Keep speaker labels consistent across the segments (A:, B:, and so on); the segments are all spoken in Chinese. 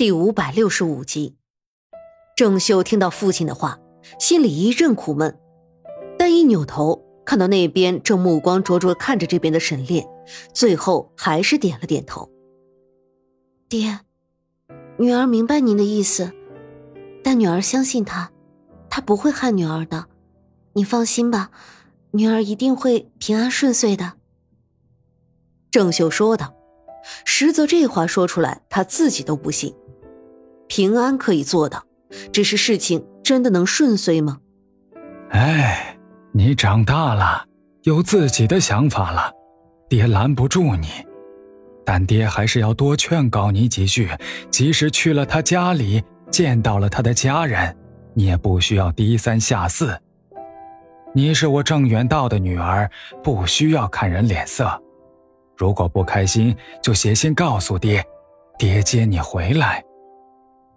A: 第五百六十五集，郑秀听到父亲的话，心里一阵苦闷，但一扭头看到那边正目光灼灼看着这边的沈炼，最后还是点了点头。
B: 爹，女儿明白您的意思，但女儿相信他，他不会害女儿的，你放心吧，女儿一定会平安顺遂的。
A: 郑秀说道，实则这话说出来，他自己都不信。平安可以做到，只是事情真的能顺遂吗？
C: 哎，你长大了，有自己的想法了，爹拦不住你，但爹还是要多劝告你几句。即使去了他家里，见到了他的家人，你也不需要低三下四。你是我郑远道的女儿，不需要看人脸色。如果不开心，就写信告诉爹，爹接你回来。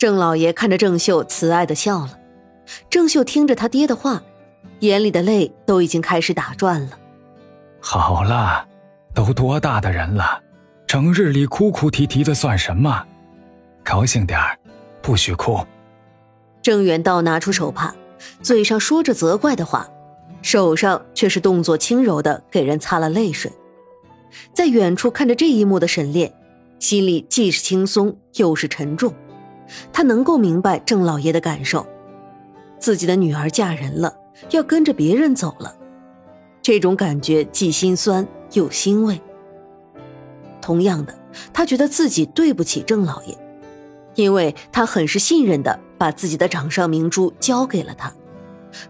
A: 郑老爷看着郑秀，慈爱的笑了。郑秀听着他爹的话，眼里的泪都已经开始打转了。
C: 好了，都多大的人了，整日里哭哭啼啼的算什么？高兴点儿，不许哭。
A: 郑远道拿出手帕，嘴上说着责怪的话，手上却是动作轻柔的给人擦了泪水。在远处看着这一幕的沈炼，心里既是轻松又是沉重。他能够明白郑老爷的感受，自己的女儿嫁人了，要跟着别人走了，这种感觉既心酸又欣慰。同样的，他觉得自己对不起郑老爷，因为他很是信任的把自己的掌上明珠交给了他，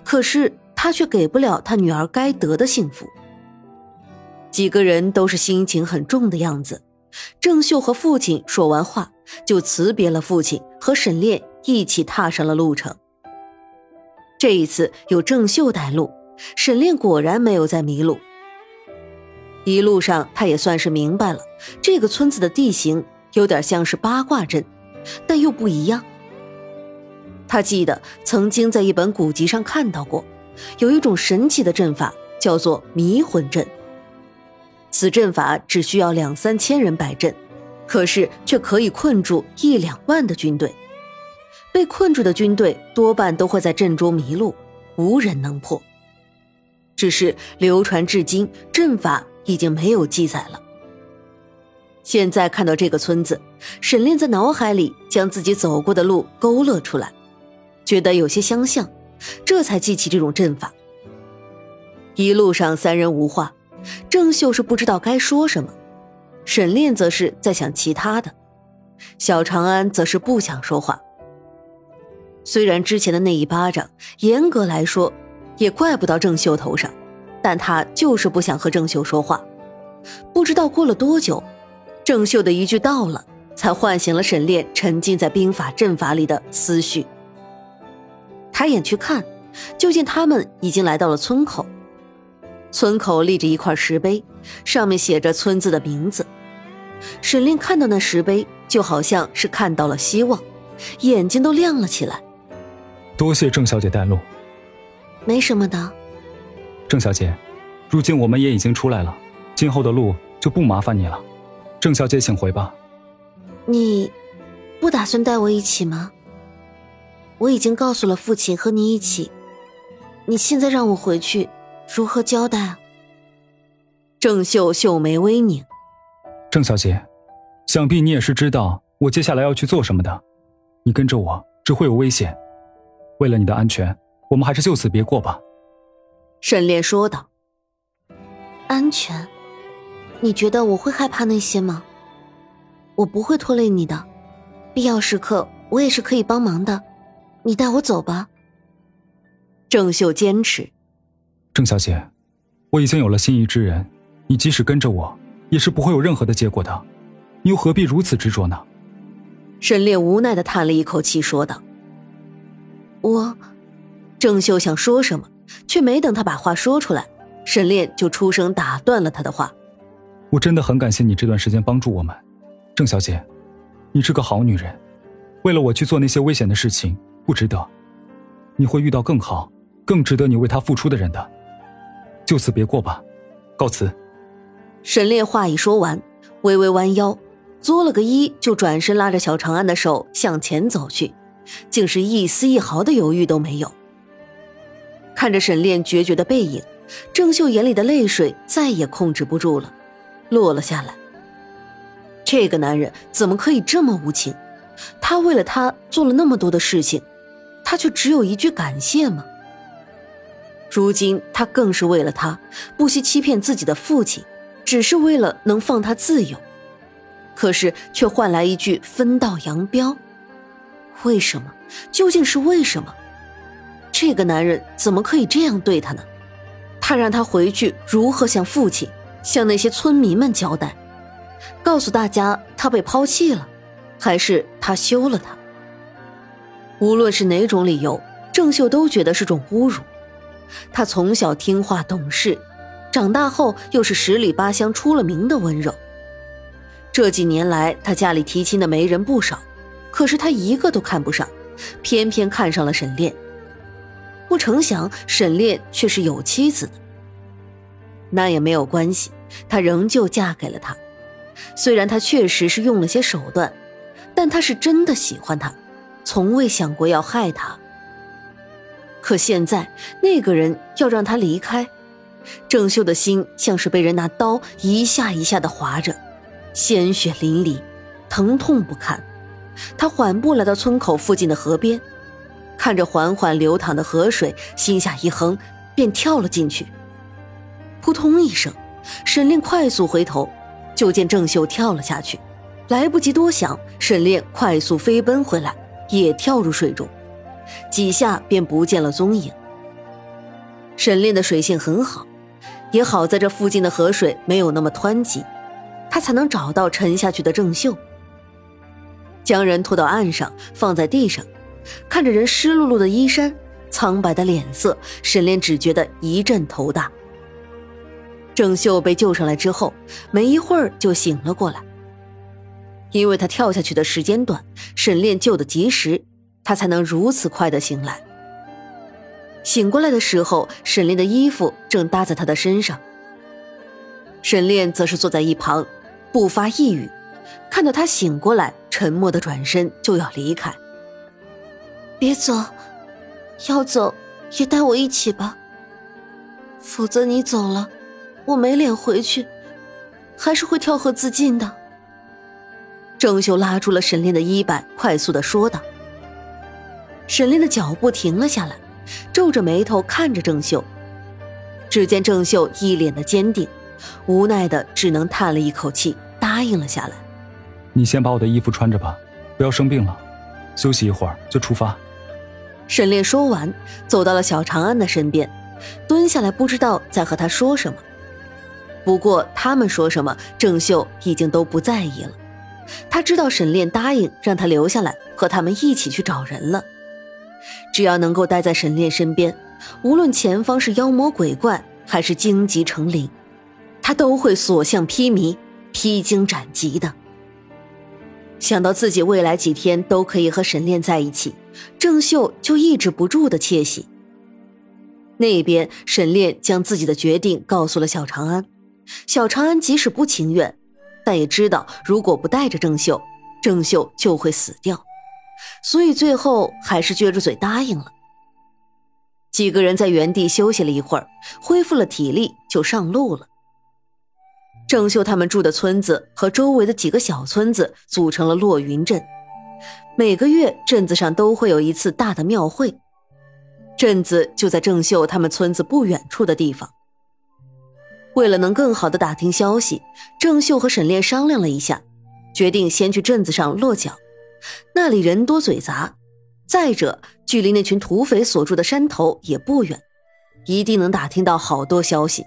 A: 可是他却给不了他女儿该得的幸福。几个人都是心情很重的样子。郑秀和父亲说完话，就辞别了父亲，和沈炼一起踏上了路程。这一次有郑秀带路，沈炼果然没有再迷路。一路上，他也算是明白了，这个村子的地形有点像是八卦阵，但又不一样。他记得曾经在一本古籍上看到过，有一种神奇的阵法，叫做迷魂阵。此阵法只需要两三千人摆阵，可是却可以困住一两万的军队。被困住的军队多半都会在阵中迷路，无人能破。只是流传至今，阵法已经没有记载了。现在看到这个村子，沈炼在脑海里将自己走过的路勾勒出来，觉得有些相像，这才记起这种阵法。一路上三人无话。郑秀是不知道该说什么，沈炼则是在想其他的，小长安则是不想说话。虽然之前的那一巴掌，严格来说也怪不到郑秀头上，但他就是不想和郑秀说话。不知道过了多久，郑秀的一句“到了”，才唤醒了沈炼沉浸在兵法阵法里的思绪。抬眼去看，就见他们已经来到了村口。村口立着一块石碑，上面写着村子的名字。沈炼看到那石碑，就好像是看到了希望，眼睛都亮了起来。
C: 多谢郑小姐带路，
B: 没什么的。
C: 郑小姐，如今我们也已经出来了，今后的路就不麻烦你了。郑小姐，请回吧。
B: 你不打算带我一起吗？我已经告诉了父亲和你一起，你现在让我回去。如何交代？
A: 郑秀秀眉微拧。
C: 郑小姐，想必你也是知道我接下来要去做什么的。你跟着我只会有危险，为了你的安全，我们还是就此别过吧。
A: 沈炼说道。
B: 安全？你觉得我会害怕那些吗？我不会拖累你的，必要时刻我也是可以帮忙的。你带我走吧。
A: 郑秀坚持。
C: 郑小姐，我已经有了心仪之人，你即使跟着我，也是不会有任何的结果的，你又何必如此执着呢？
A: 沈炼无奈的叹了一口气，说道：“
B: 我……”
A: 郑秀想说什么，却没等他把话说出来，沈炼就出声打断了他的话：“
C: 我真的很感谢你这段时间帮助我们，郑小姐，你是个好女人，为了我去做那些危险的事情，不值得，你会遇到更好、更值得你为他付出的人的。”就此别过吧，告辞。
A: 沈炼话一说完，微微弯腰，作了个揖，就转身拉着小长安的手向前走去，竟是一丝一毫的犹豫都没有。看着沈炼决绝的背影，郑秀眼里的泪水再也控制不住了，落了下来。这个男人怎么可以这么无情？他为了他做了那么多的事情，他却只有一句感谢吗？如今他更是为了他，不惜欺骗自己的父亲，只是为了能放他自由，可是却换来一句分道扬镳。为什么？究竟是为什么？这个男人怎么可以这样对他呢？他让他回去如何向父亲、向那些村民们交代？告诉大家他被抛弃了，还是他休了他？无论是哪种理由，郑秀都觉得是种侮辱。他从小听话懂事，长大后又是十里八乡出了名的温柔。这几年来，他家里提亲的媒人不少，可是他一个都看不上，偏偏看上了沈炼。不成想，沈炼却是有妻子的。那也没有关系，他仍旧嫁给了他。虽然他确实是用了些手段，但他是真的喜欢他，从未想过要害他。可现在那个人要让他离开，郑秀的心像是被人拿刀一下一下的划着，鲜血淋漓，疼痛不堪。他缓步来到村口附近的河边，看着缓缓流淌的河水，心下一横，便跳了进去。扑通一声，沈炼快速回头，就见郑秀跳了下去，来不及多想，沈炼快速飞奔回来，也跳入水中。几下便不见了踪影。沈炼的水性很好，也好在这附近的河水没有那么湍急，他才能找到沉下去的郑秀。将人拖到岸上，放在地上，看着人湿漉漉的衣衫、苍白的脸色，沈炼只觉得一阵头大。郑秀被救上来之后，没一会儿就醒了过来。因为他跳下去的时间短，沈炼救得及时。他才能如此快的醒来。醒过来的时候，沈炼的衣服正搭在他的身上。沈炼则是坐在一旁，不发一语。看到他醒过来，沉默的转身就要离开。
B: 别走，要走也带我一起吧。否则你走了，我没脸回去，还是会跳河自尽的。
A: 郑秀拉住了沈炼的衣摆，快速的说道。沈炼的脚步停了下来，皱着眉头看着郑秀。只见郑秀一脸的坚定，无奈的只能叹了一口气，答应了下来。
C: 你先把我的衣服穿着吧，不要生病了。休息一会儿就出发。
A: 沈炼说完，走到了小长安的身边，蹲下来，不知道在和他说什么。不过他们说什么，郑秀已经都不在意了。他知道沈炼答应让他留下来和他们一起去找人了。只要能够待在沈炼身边，无论前方是妖魔鬼怪还是荆棘成林，他都会所向披靡、披荆斩棘的。想到自己未来几天都可以和沈炼在一起，郑秀就抑制不住的窃喜。那边，沈炼将自己的决定告诉了小长安，小长安即使不情愿，但也知道如果不带着郑秀，郑秀就会死掉。所以最后还是撅着嘴答应了。几个人在原地休息了一会儿，恢复了体力，就上路了。郑秀他们住的村子和周围的几个小村子组成了落云镇，每个月镇子上都会有一次大的庙会。镇子就在郑秀他们村子不远处的地方。为了能更好的打听消息，郑秀和沈炼商量了一下，决定先去镇子上落脚。那里人多嘴杂，再者，距离那群土匪所住的山头也不远，一定能打听到好多消息。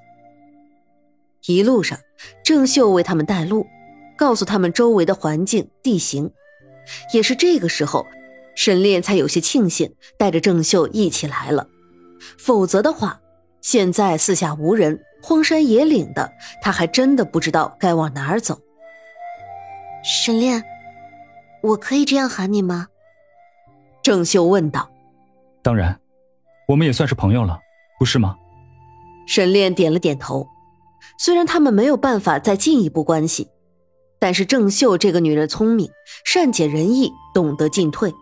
A: 一路上，郑秀为他们带路，告诉他们周围的环境地形。也是这个时候，沈炼才有些庆幸，带着郑秀一起来了。否则的话，现在四下无人，荒山野岭的，他还真的不知道该往哪儿走。
B: 沈炼。我可以这样喊你吗？
A: 郑秀问道。
C: 当然，我们也算是朋友了，不是吗？
A: 沈炼点了点头。虽然他们没有办法再进一步关系，但是郑秀这个女人聪明，善解人意，懂得进退，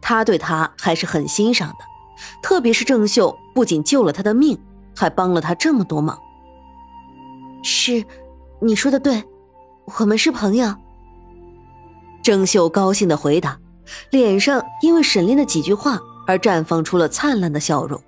A: 他对她还是很欣赏的。特别是郑秀不仅救了他的命，还帮了他这么多忙。
B: 是，你说的对，我们是朋友。
A: 郑秀高兴的回答，脸上因为沈炼的几句话而绽放出了灿烂的笑容。